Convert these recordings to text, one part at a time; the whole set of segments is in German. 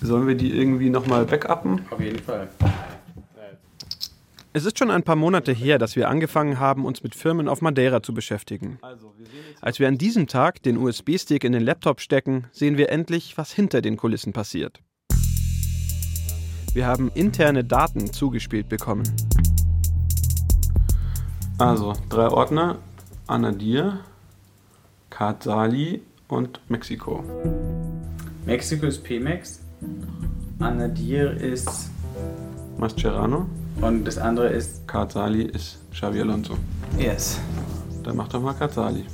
Sollen wir die irgendwie nochmal backuppen? Auf jeden Fall. Es ist schon ein paar Monate her, dass wir angefangen haben, uns mit Firmen auf Madeira zu beschäftigen. Als wir an diesem Tag den USB-Stick in den Laptop stecken, sehen wir endlich, was hinter den Kulissen passiert. Wir haben interne Daten zugespielt bekommen. Also, drei Ordner: Anadir, Katsali und Mexiko. Mexiko ist Pemex. Anadir ist. Mascherano, Und das andere ist. Katsali ist Xavi Alonso. Yes. Dann mach doch mal Katsali.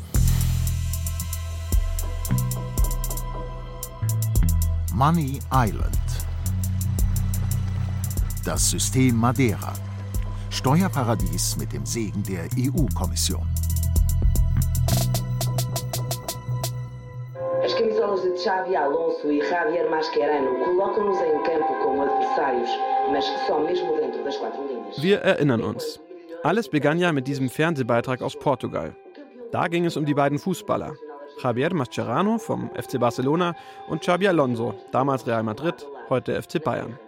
Money Island. Das System Madeira. Steuerparadies mit dem Segen der EU-Kommission. Xavi Alonso e Javier Mascherano colocam-nos em campo como adversários, mas só mesmo dentro das quatro linhas. Wir erinnern uns. Alles begann ja mit diesem Fernsehbeitrag aus Portugal. Da ging es um die beiden Fußballer. Javier Mascherano vom FC Barcelona und Xabi Alonso, damals Real Madrid, heute FC Bayern.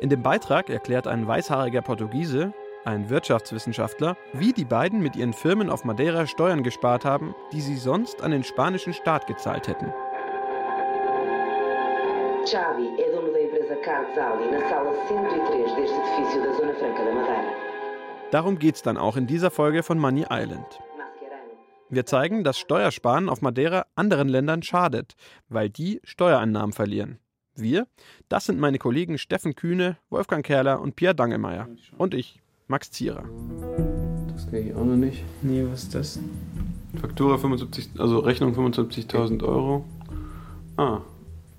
In dem Beitrag erklärt ein weißhaariger Portugiese, ein Wirtschaftswissenschaftler, wie die beiden mit ihren Firmen auf Madeira Steuern gespart haben, die sie sonst an den spanischen Staat gezahlt hätten. Xavi é dono da empresa Carzali na sala 103 deste edifício da Zona Franca da Madeira. Darum geht's dann auch in dieser Folge von Money Island. Wir zeigen, dass Steuersparen auf Madeira anderen Ländern schadet, weil die Steuereinnahmen verlieren. Wir, das sind meine Kollegen Steffen Kühne, Wolfgang Kerler und Pierre Dangelmeier. Und ich, Max Zierer. Das kenne ich auch noch nicht. Nee, was ist das? Faktura 75, also Rechnung 75.000 Euro. Ah,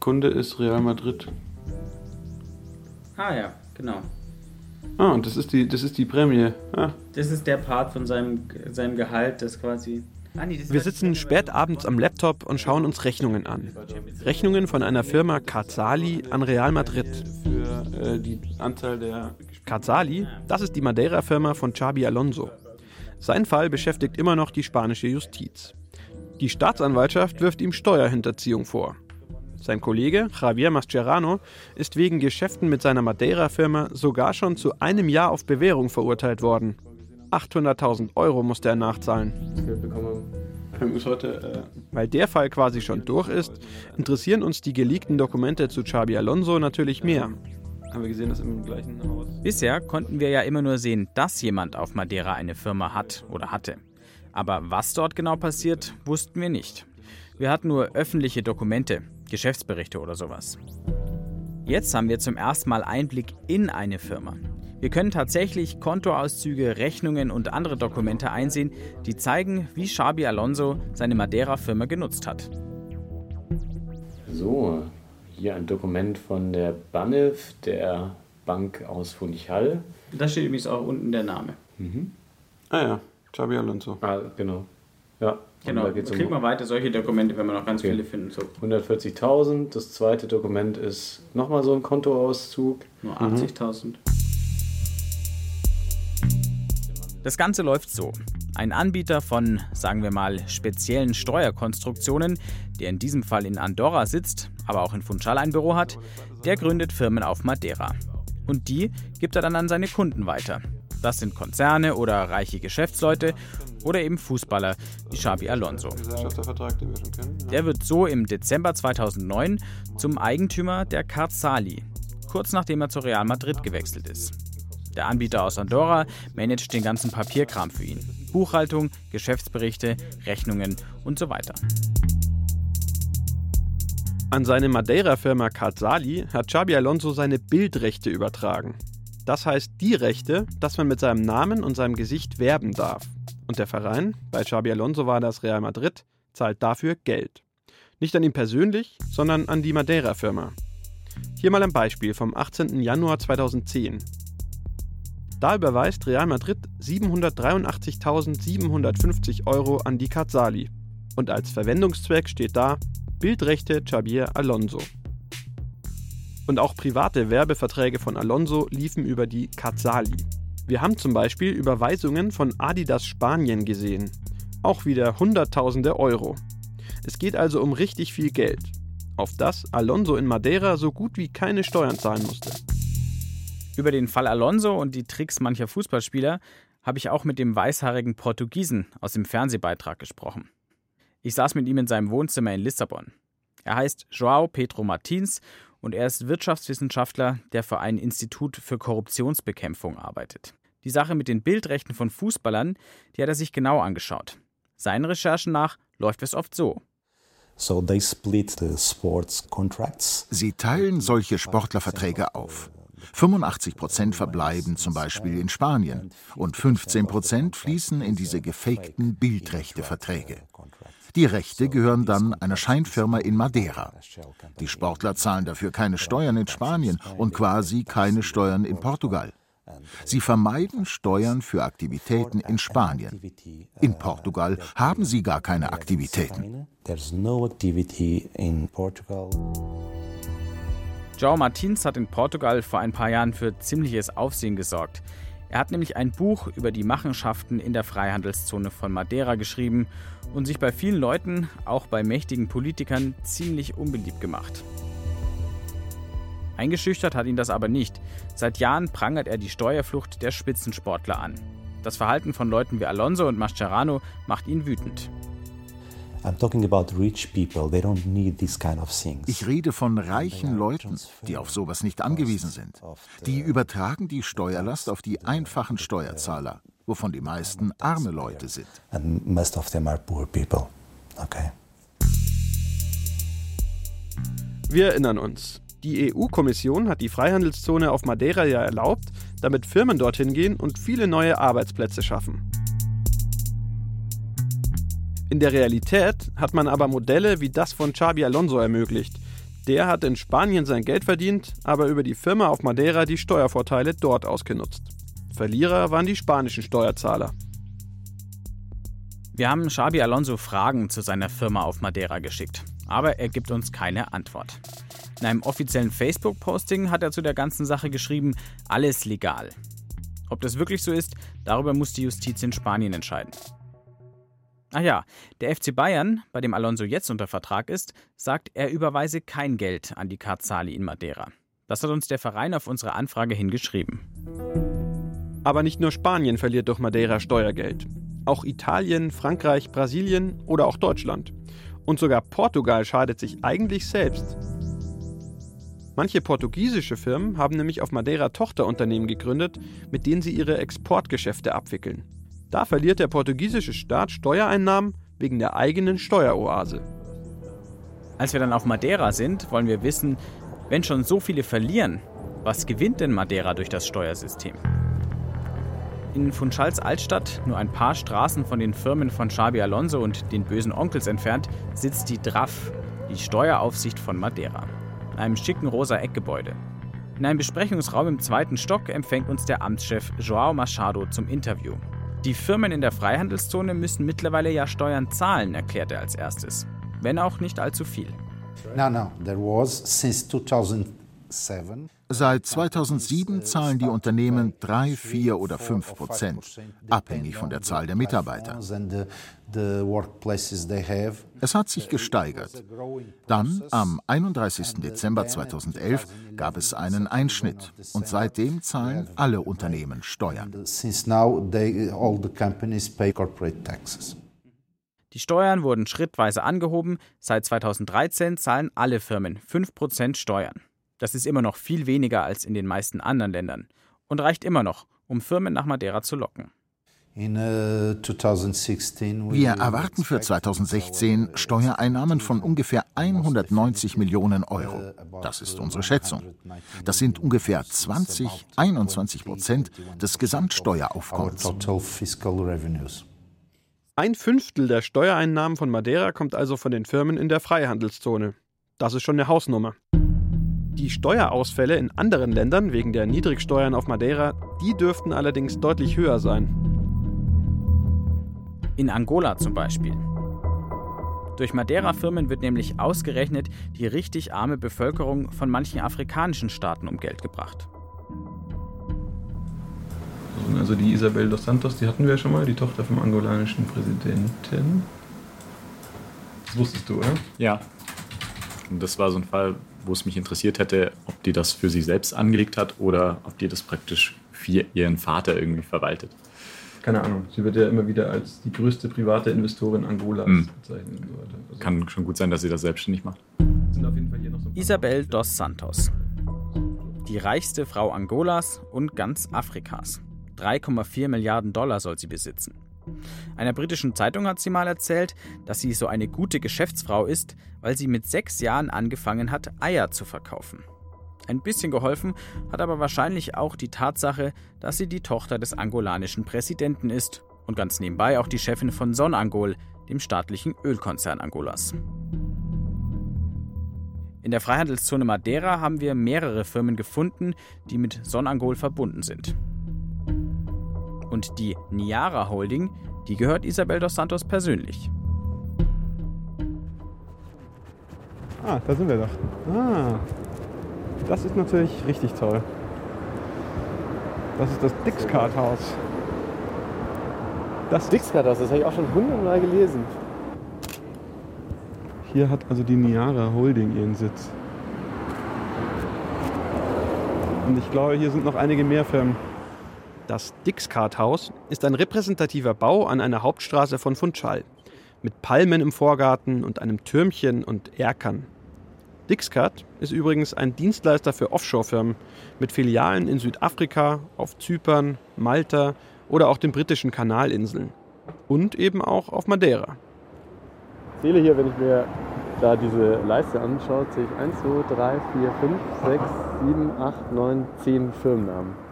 Kunde ist Real Madrid. Ah ja, genau. Ah, und das ist die, das ist die Prämie. Ah, Das ist der Part von seinem, seinem Gehalt, das quasi. Ah, nee, das Wir sitzen spät abends am Laptop und schauen uns Rechnungen an. Rechnungen von einer Firma Karzali an Real Madrid. für äh, die Anzahl der. Karzali, das ist die Madeira-Firma von Xabi Alonso. Sein Fall beschäftigt immer noch die spanische Justiz. Die Staatsanwaltschaft wirft ihm Steuerhinterziehung vor. Sein Kollege Javier Mascherano ist wegen Geschäften mit seiner Madeira-Firma sogar schon zu einem Jahr auf Bewährung verurteilt worden. 800.000 Euro musste er nachzahlen. Äh, Weil der Fall quasi schon durch ist, interessieren uns die geleakten Dokumente zu Xabi Alonso natürlich mehr. haben wir gesehen, dass im gleichen Haus. Bisher konnten wir ja immer nur sehen, dass jemand auf Madeira eine Firma hat oder hatte. Aber was dort genau passiert, wussten wir nicht. Wir hatten nur öffentliche Dokumente, Geschäftsberichte oder sowas. Jetzt haben wir zum ersten Mal Einblick in eine Firma. Wir können tatsächlich Kontoauszüge, Rechnungen und andere Dokumente einsehen, die zeigen, wie Xabi Alonso seine Madeira-Firma genutzt hat. So, hier ein Dokument von der BANIF, der Bank aus Funchal. Da steht übrigens auch unten der Name. Ah ja, Xabi Alonso. Ah, genau. Ja, Genau. da geht's Kriegt um man weiter solche Dokumente, wenn wir noch ganz Okay. viele finden. So 140.000. Das zweite Dokument ist nochmal so ein Kontoauszug. nur 80.000. Das Ganze läuft so. Ein Anbieter von, sagen wir mal, speziellen Steuerkonstruktionen, der in diesem Fall in Andorra sitzt, aber auch in Funchal ein Büro hat, der gründet Firmen auf Madeira. Und die gibt er dann an seine Kunden weiter. Das sind Konzerne oder reiche Geschäftsleute oder eben Fußballer wie Xabi Alonso. Der wird so im Dezember 2009 zum Eigentümer der Carzali, kurz nachdem er zu Real Madrid gewechselt ist. Der Anbieter aus Andorra managt den ganzen Papierkram für ihn. Buchhaltung, Geschäftsberichte, Rechnungen und so weiter. An seine Madeira-Firma Karzali hat Xabi Alonso seine Bildrechte übertragen. Das heißt die Rechte, dass man mit seinem Namen und seinem Gesicht werben darf. Und der Verein, bei Xabi Alonso war das Real Madrid, zahlt dafür Geld. Nicht an ihn persönlich, sondern an die Madeira-Firma. Hier mal ein Beispiel vom 18. Januar 2010. Da überweist Real Madrid 783.750 Euro an die Karzali. Und als Verwendungszweck steht da Bildrechte Xavier Alonso. Und auch private Werbeverträge von Alonso liefen über die Karzali. Wir haben zum Beispiel Überweisungen von Adidas Spanien gesehen. Auch wieder Hunderttausende Euro. Es geht also um richtig viel Geld, auf das Alonso in Madeira so gut wie keine Steuern zahlen musste. Über den Fall Alonso und die Tricks mancher Fußballspieler habe ich auch mit dem weißhaarigen Portugiesen aus dem Fernsehbeitrag gesprochen. Ich saß mit ihm in seinem Wohnzimmer in Lissabon. Er heißt João Pedro Martins und er ist Wirtschaftswissenschaftler, der für ein Institut für Korruptionsbekämpfung arbeitet. Die Sache mit den Bildrechten von Fußballern, die hat er sich genau angeschaut. Seinen Recherchen nach läuft es oft so. Sie teilen solche Sportlerverträge auf. 85 Prozent verbleiben zum Beispiel in Spanien und 15 Prozent fließen in diese gefakten Bildrechteverträge. Die Rechte gehören dann einer Scheinfirma in Madeira. Die Sportler zahlen dafür keine Steuern in Spanien und quasi keine Steuern in Portugal. Sie vermeiden Steuern für Aktivitäten in Spanien. In Portugal haben sie gar keine Aktivitäten. João Martins hat in Portugal vor ein paar Jahren für ziemliches Aufsehen gesorgt. Er hat nämlich ein Buch über die Machenschaften in der Freihandelszone von Madeira geschrieben und sich bei vielen Leuten, auch bei mächtigen Politikern, ziemlich unbeliebt gemacht. Eingeschüchtert hat ihn das aber nicht. Seit Jahren prangert er die Steuerflucht der Spitzensportler an. Das Verhalten von Leuten wie Alonso und Mascherano macht ihn wütend. Ich rede von reichen Leuten, die auf sowas nicht angewiesen sind. Die übertragen die Steuerlast auf die einfachen Steuerzahler, wovon die meisten arme Leute sind. Wir erinnern uns. Die EU-Kommission hat die Freihandelszone auf Madeira ja erlaubt, damit Firmen dorthin gehen und viele neue Arbeitsplätze schaffen. In der Realität hat man aber Modelle wie das von Xabi Alonso ermöglicht. Der hat in Spanien sein Geld verdient, aber über die Firma auf Madeira die Steuervorteile dort ausgenutzt. Verlierer waren die spanischen Steuerzahler. Wir haben Xabi Alonso Fragen zu seiner Firma auf Madeira geschickt, aber er gibt uns keine Antwort. In einem offiziellen Facebook-Posting hat er zu der ganzen Sache geschrieben, alles legal. Ob das wirklich so ist, darüber muss die Justiz in Spanien entscheiden. Ach ja, der FC Bayern, bei dem Alonso jetzt unter Vertrag ist, sagt, er überweise kein Geld an die Karzali in Madeira. Das hat uns der Verein auf unsere Anfrage hingeschrieben. Aber nicht nur Spanien verliert durch Madeira Steuergeld. Auch Italien, Frankreich, Brasilien oder auch Deutschland. Und sogar Portugal schadet sich eigentlich selbst. Manche portugiesische Firmen haben nämlich auf Madeira Tochterunternehmen gegründet, mit denen sie ihre Exportgeschäfte abwickeln. Da verliert der portugiesische Staat Steuereinnahmen wegen der eigenen Steueroase. Als wir dann auf Madeira sind, wollen wir wissen, wenn schon so viele verlieren, was gewinnt denn Madeira durch das Steuersystem? In Funchals Altstadt, nur ein paar Straßen von den Firmen von Xabi Alonso und den bösen Onkels entfernt, sitzt die DRAF, die Steueraufsicht von Madeira, in einem schicken rosa Eckgebäude. In einem Besprechungsraum im zweiten Stock empfängt uns der Amtschef Joao Machado zum Interview. Die Firmen in der Freihandelszone müssen mittlerweile ja Steuern zahlen, erklärt er als erstes. Wenn auch nicht allzu viel. No, no, there was since 2007 Seit 2007 zahlen die Unternehmen 3, 4 oder 5 Prozent, abhängig von der Zahl der Mitarbeiter. Es hat sich gesteigert. Dann, am 31. Dezember 2011, gab es einen Einschnitt und seitdem zahlen alle Unternehmen Steuern. Die Steuern wurden schrittweise angehoben. Seit 2013 zahlen alle Firmen 5% Steuern. Das ist immer noch viel weniger als in den meisten anderen Ländern und reicht immer noch, um Firmen nach Madeira zu locken. Uh, Wir erwarten für 2016 Steuereinnahmen von ungefähr 190 Millionen Euro. Das ist unsere Schätzung. Das sind ungefähr 20, 21 Prozent des Gesamtsteueraufkommens. Ein Fünftel der Steuereinnahmen von Madeira kommt also von den Firmen in der Freihandelszone. Das ist schon eine Hausnummer. Die Steuerausfälle in anderen Ländern wegen der Niedrigsteuern auf Madeira, die dürften allerdings deutlich höher sein. In Angola zum Beispiel. Durch Madeira-Firmen wird nämlich ausgerechnet die richtig arme Bevölkerung von manchen afrikanischen Staaten um Geld gebracht. Also die Isabel dos Santos, die hatten wir ja schon mal, die Tochter vom angolanischen Präsidenten. Das wusstest du, oder? Ja. Und das war so ein Fall, wo es mich interessiert hätte, ob die das für sich selbst angelegt hat oder ob die das praktisch für ihren Vater irgendwie verwaltet. Keine Ahnung. Sie wird ja immer wieder als die größte private Investorin Angolas Hm. bezeichnet. Und so weiter. Also Kann schon gut sein, dass sie das selbstständig macht. sind auf jeden Fall hier noch so Isabel dos Santos. Die reichste Frau Angolas und ganz Afrikas. 3,4 Milliarden Dollar soll sie besitzen. Einer britischen Zeitung hat sie mal erzählt, dass sie so eine gute Geschäftsfrau ist, weil sie mit sechs Jahren angefangen hat, Eier zu verkaufen. Ein bisschen geholfen hat aber wahrscheinlich auch die Tatsache, dass sie die Tochter des angolanischen Präsidenten ist und ganz nebenbei auch die Chefin von Sonangol, dem staatlichen Ölkonzern Angolas. In der Freihandelszone Madeira haben wir mehrere Firmen gefunden, die mit Sonangol verbunden sind. Und die Niara Holding, die gehört Isabel dos Santos persönlich. Ah, da sind wir doch. Ah, das ist natürlich richtig toll. Das ist das Dixcart-Haus. Das Dixcart-Haus, das habe ich auch schon hundertmal gelesen. Hier hat also die Niara Holding ihren Sitz. Und ich glaube, hier sind noch einige mehr Firmen. Das Dixcart-Haus ist ein repräsentativer Bau an einer Hauptstraße von Funchal. Mit Palmen im Vorgarten und einem Türmchen und Erkern. Dixcart ist übrigens ein Dienstleister für Offshore-Firmen mit Filialen in Südafrika, auf Zypern, Malta oder auch den britischen Kanalinseln. Und eben auch auf Madeira. zähle hier, wenn ich mir da diese Leiste anschaue, zähle ich 1, 2, 3, 4, 5, 6, 7, 8, 9, 10 Firmennamen.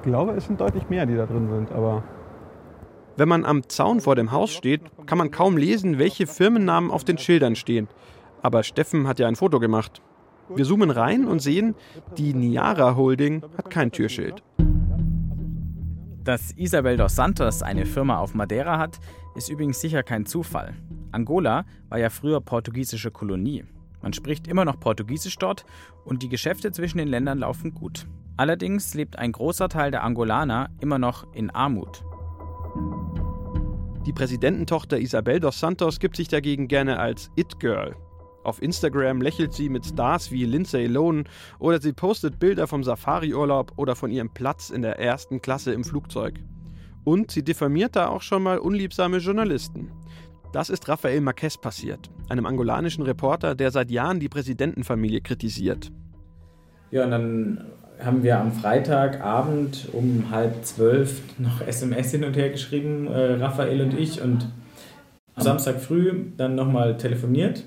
Ich glaube, es sind deutlich mehr, die da drin sind, aber. Wenn man am Zaun vor dem Haus steht, kann man kaum lesen, welche Firmennamen auf den Schildern stehen. Aber Steffen hat ja ein Foto gemacht. Wir zoomen rein und sehen, die Niara Holding hat kein Türschild. Dass Isabel dos Santos eine Firma auf Madeira hat, ist übrigens sicher kein Zufall. Angola war ja früher portugiesische Kolonie. Man spricht immer noch Portugiesisch dort und die Geschäfte zwischen den Ländern laufen gut. Allerdings lebt ein großer Teil der Angolaner immer noch in Armut. Die Präsidententochter Isabel dos Santos gibt sich dagegen gerne als It-Girl. Auf Instagram lächelt sie mit Stars wie Lindsay Lohan oder sie postet Bilder vom Safari-Urlaub oder von ihrem Platz in der ersten Klasse im Flugzeug. Und sie diffamiert da auch schon mal unliebsame Journalisten. Das ist Rafael Marquez passiert, einem angolanischen Reporter, der seit Jahren die Präsidentenfamilie kritisiert. Ja, und dann haben wir am Freitagabend um halb zwölf noch SMS hin und her geschrieben, äh, Raphael und ich, und am Samstag früh dann nochmal telefoniert.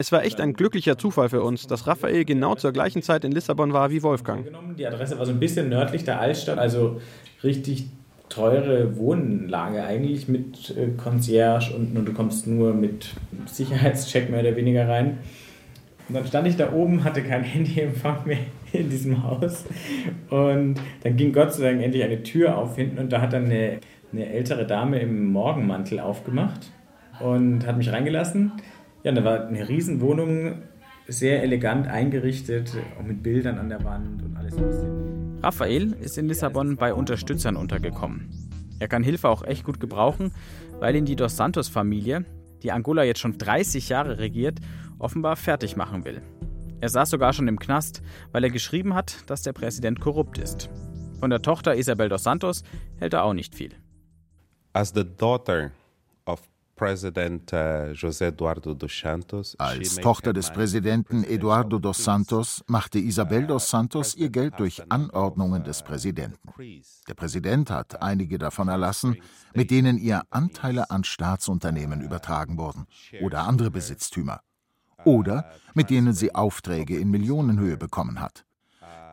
Es war echt ein glücklicher Zufall für uns, dass Raphael genau zur gleichen Zeit in Lissabon war wie Wolfgang. Die Adresse war so ein bisschen nördlich der Altstadt, also richtig teure Wohnlage eigentlich mit äh, Concierge unten und du kommst nur mit Sicherheitscheck mehr oder weniger rein. Und dann stand ich da oben, hatte kein Handyempfang mehr in diesem Haus und dann ging Gott sei Dank endlich eine Tür auf hinten und da hat dann eine, eine ältere Dame im Morgenmantel aufgemacht und hat mich reingelassen. Ja, und da war eine Riesenwohnung, sehr elegant eingerichtet, auch mit Bildern an der Wand und alles. Raphael ist in Lissabon bei Unterstützern untergekommen. Er kann Hilfe auch echt gut gebrauchen, weil ihn die Dos Santos-Familie, die Angola jetzt schon 30 Jahre regiert, offenbar fertig machen will. Er saß sogar schon im Knast, weil er geschrieben hat, dass der Präsident korrupt ist. Von der Tochter Isabel dos Santos hält er auch nicht viel. As the daughter of President uh, José Eduardo dos Santos, Als Tochter des Präsidenten Eduardo dos. Santos machte Isabel dos Santos ihr Geld durch Anordnungen des Präsidenten. Der Präsident hat einige davon erlassen, mit denen ihr Anteile an Staatsunternehmen übertragen wurden oder andere Besitztümer. Oder mit denen sie Aufträge in Millionenhöhe bekommen hat.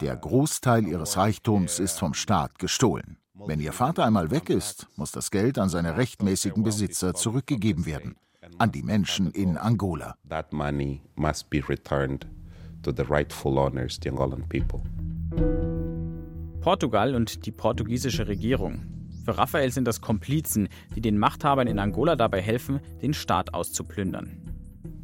Der Großteil ihres Reichtums ist vom Staat gestohlen. Wenn ihr Vater einmal weg ist, muss das Geld an seine rechtmäßigen Besitzer zurückgegeben werden, an die Menschen in Angola. That money must be returned to the rightful owners, the Angolan people. Portugal und die portugiesische Regierung. Für Raphael sind das Komplizen, die den Machthabern in Angola dabei helfen, den Staat auszuplündern.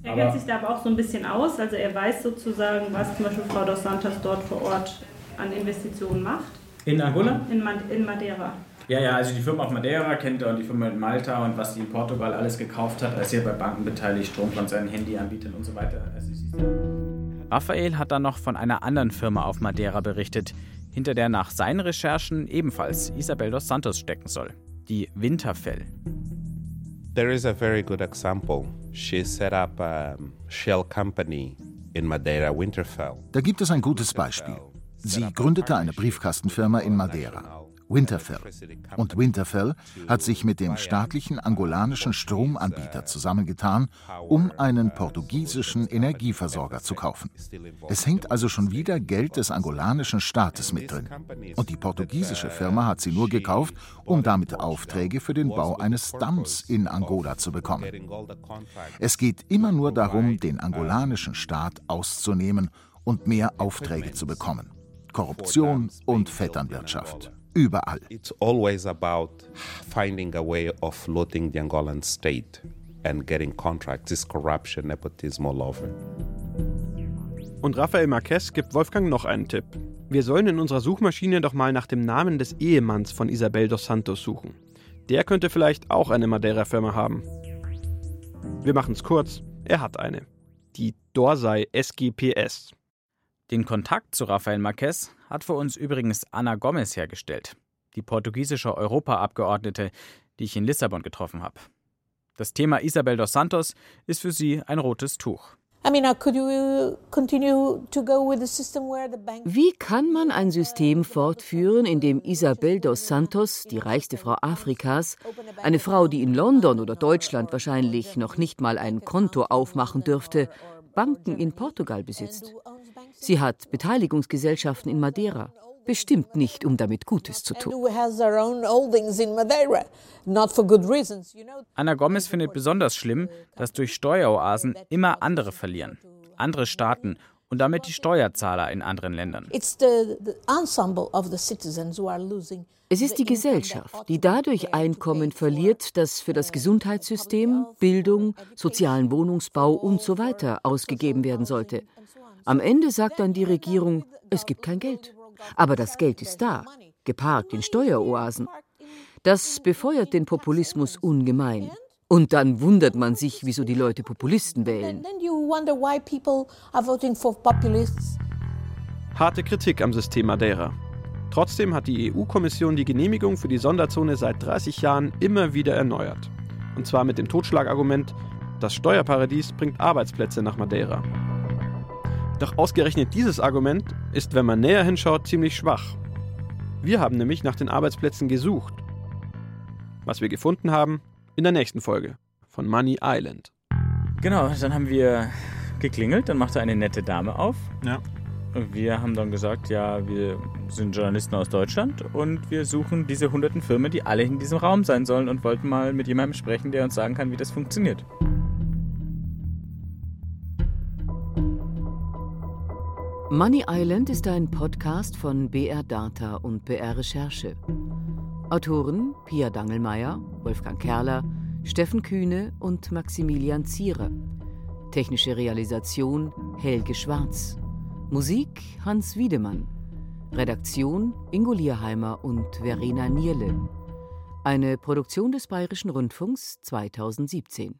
Er kennt sich da aber auch so ein bisschen aus. Also er weiß sozusagen, was zum Beispiel Frau dos Santos dort vor Ort an Investitionen macht. In Angola? In, in Madeira. Ja, ja, also die Firma auf Madeira kennt er und die Firma in Malta und was sie in Portugal alles gekauft hat. Er ist ja bei Banken beteiligt, Stromkonzernen, Handyanbietern und so weiter. Also Raphael hat dann noch von einer anderen Firma auf Madeira berichtet, hinter der nach seinen Recherchen ebenfalls Isabel dos Santos stecken soll. Die Winterfell. There is a very good example. She set up a shell company in Madeira, Winterfell. Da gibt es ein gutes Beispiel. Sie gründete eine Briefkastenfirma in Madeira. Winterfell. Und Winterfell hat sich mit dem staatlichen angolanischen Stromanbieter zusammengetan, um einen portugiesischen Energieversorger zu kaufen. Es hängt also schon wieder Geld des angolanischen Staates mit drin. Und die portugiesische Firma hat sie nur gekauft, um damit Aufträge für den Bau eines Damms in Angola zu bekommen. Es geht immer nur darum, den angolanischen Staat auszunehmen und mehr Aufträge zu bekommen. Korruption und Vetternwirtschaft überall. It's always about finding a way of looting the Angolan state and getting contracts. It's corruption, nepotism all over. Und Rafael Marquez gibt Wolfgang noch einen Tipp. Wir sollen in unserer Suchmaschine doch mal nach dem Namen des Ehemanns von Isabel dos Santos suchen. Der könnte vielleicht auch eine Madeira-Firma haben. Wir machen es kurz, er hat eine. Die Dorsai SGPS. Den Kontakt zu Rafael Marquez hat für uns übrigens Ana Gomez hergestellt, die portugiesische Europaabgeordnete, die ich in Lissabon getroffen habe. Das Thema Isabel dos Santos ist für sie ein rotes Tuch. Wie kann man ein System fortführen, in dem Isabel dos Santos, die reichste Frau Afrikas, eine Frau, die in London oder Deutschland wahrscheinlich noch nicht mal ein Konto aufmachen dürfte, Banken in Portugal besitzt? Sie hat Beteiligungsgesellschaften in Madeira. Bestimmt nicht, um damit Gutes zu tun. Anna Gomez findet besonders schlimm, dass durch Steueroasen immer andere verlieren. Andere Staaten und damit die Steuerzahler in anderen Ländern. Es ist die Gesellschaft, die dadurch Einkommen verliert, das für das Gesundheitssystem, Bildung, sozialen Wohnungsbau usw. So ausgegeben werden sollte. Am Ende sagt dann die Regierung, es gibt kein Geld. Aber das Geld ist da, geparkt in Steueroasen. Das befeuert den Populismus ungemein. Und dann wundert man sich, wieso die Leute Populisten wählen. Harte Kritik am System Madeira. Trotzdem hat die EU-Kommission die Genehmigung für die Sonderzone seit 30 Jahren immer wieder erneuert. Und zwar mit dem Totschlagargument, das Steuerparadies bringt Arbeitsplätze nach Madeira. Doch ausgerechnet dieses Argument ist, wenn man näher hinschaut, ziemlich schwach. Wir haben nämlich nach den Arbeitsplätzen gesucht. Was wir gefunden haben, in der nächsten Folge von Money Island. Genau, dann haben wir geklingelt, dann machte eine nette Dame auf. Ja. Und wir haben dann gesagt, ja, wir sind Journalisten aus Deutschland und wir suchen diese hunderten Firmen, die alle in diesem Raum sein sollen und wollten mal mit jemandem sprechen, der uns sagen kann, wie das funktioniert. Money Island ist ein Podcast von BR Data und BR Recherche. Autoren Pia Dangelmeier, Wolfgang Kerler, Steffen Kühne und Maximilian Zierer. Technische Realisation Helge Schwarz. Musik Hans Wiedemann. Redaktion Ingo Lierheimer und Verena Nierle. Eine Produktion des Bayerischen Rundfunks 2017.